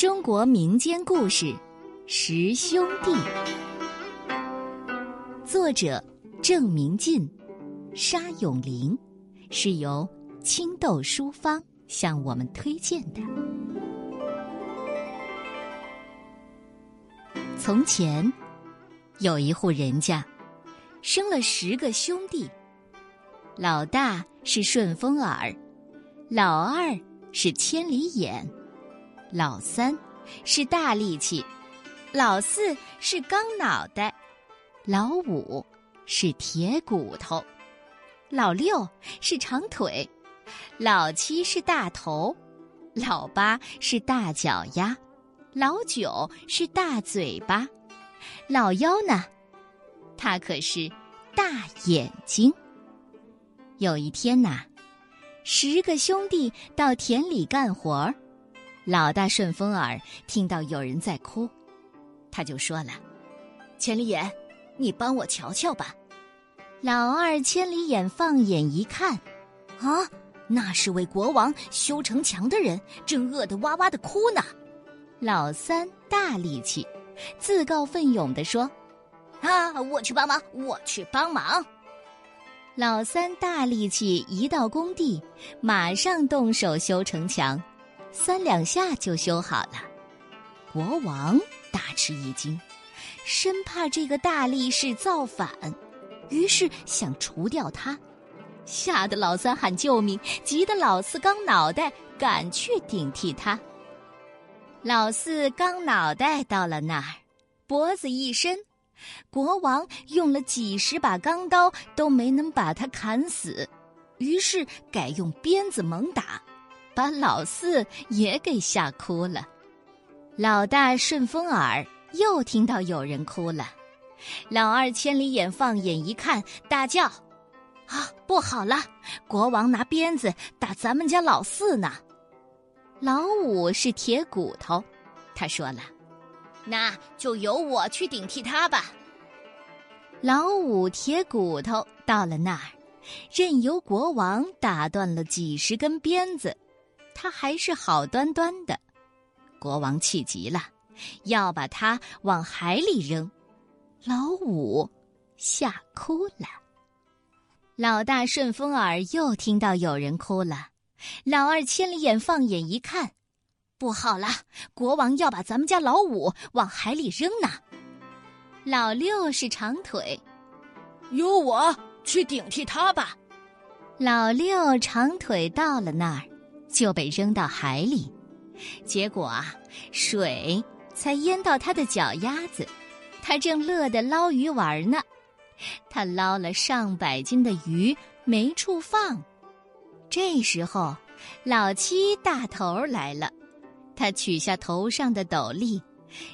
中国民间故事《十兄弟》，作者郑明进、沙永林，是由青豆书坊向我们推荐的。从前，有一户人家，生了十个兄弟，老大是顺风耳，老二是千里眼。老三是大力气，老四是钢脑袋，老五是铁骨头，老六是长腿，老七是大头，老八是大脚丫，老九是大嘴巴，老幺呢，他可是大眼睛。有一天呐，十个兄弟到田里干活儿。老大顺风耳听到有人在哭，他就说了：“千里眼，你帮我瞧瞧吧。”老二千里眼放眼一看，啊，那是为国王修城墙的人，正饿得哇哇的哭呢。老三大力气，自告奋勇地说：“啊，我去帮忙，我去帮忙。”老三大力气一到工地，马上动手修城墙。三两下就修好了，国王大吃一惊，生怕这个大力士造反，于是想除掉他，吓得老三喊救命，急得老四刚脑袋赶去顶替他。老四刚脑袋到了那儿，脖子一伸，国王用了几十把钢刀都没能把他砍死，于是改用鞭子猛打。把老四也给吓哭了，老大顺风耳又听到有人哭了，老二千里眼放眼一看，大叫：“啊，不好了！国王拿鞭子打咱们家老四呢！”老五是铁骨头，他说了：“那就由我去顶替他吧。”老五铁骨头到了那儿，任由国王打断了几十根鞭子。他还是好端端的，国王气急了，要把他往海里扔。老五吓哭了。老大顺风耳又听到有人哭了，老二千里眼放眼一看，不好了，国王要把咱们家老五往海里扔呢。老六是长腿，由我去顶替他吧。老六长腿到了那儿。就被扔到海里，结果啊，水才淹到他的脚丫子，他正乐得捞鱼玩呢。他捞了上百斤的鱼，没处放。这时候，老七大头来了，他取下头上的斗笠，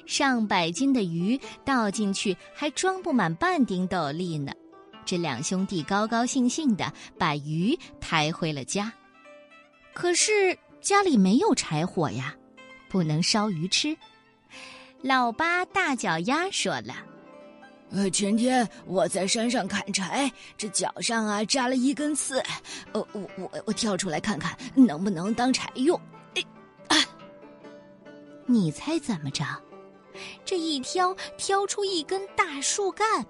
上百斤的鱼倒进去还装不满半顶斗笠呢。这两兄弟高高兴兴的把鱼抬回了家。可是家里没有柴火呀，不能烧鱼吃。老八大脚丫说了：“呃，前天我在山上砍柴，这脚上啊扎了一根刺，呃，我我我跳出来看看能不能当柴用。”哎，啊！你猜怎么着？这一挑，挑出一根大树干。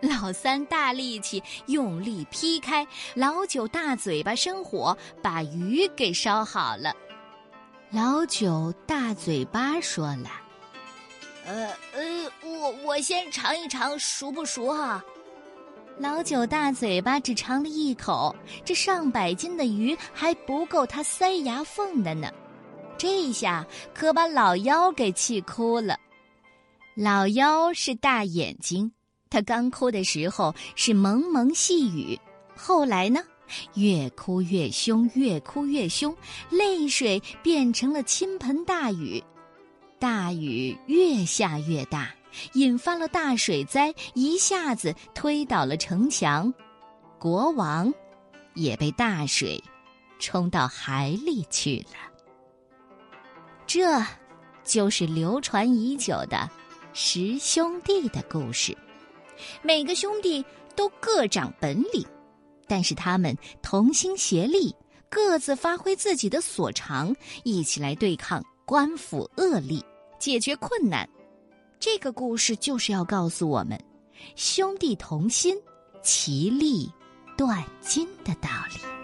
老三大力气用力劈开，老九大嘴巴生火，把鱼给烧好了。老九大嘴巴说了：“呃呃，我我先尝一尝熟不熟哈。”老九大嘴巴只尝了一口，这上百斤的鱼还不够他塞牙缝的呢。这下可把老幺给气哭了。老幺是大眼睛。他刚哭的时候是蒙蒙细雨，后来呢，越哭越凶，越哭越凶，泪水变成了倾盆大雨，大雨越下越大，引发了大水灾，一下子推倒了城墙，国王也被大水冲到海里去了。这，就是流传已久的十兄弟的故事。每个兄弟都各长本领但是他们同心协力各自发挥自己的所长一起来对抗官府恶吏解决困难。这个故事就是要告诉我们兄弟同心其利断金的道理。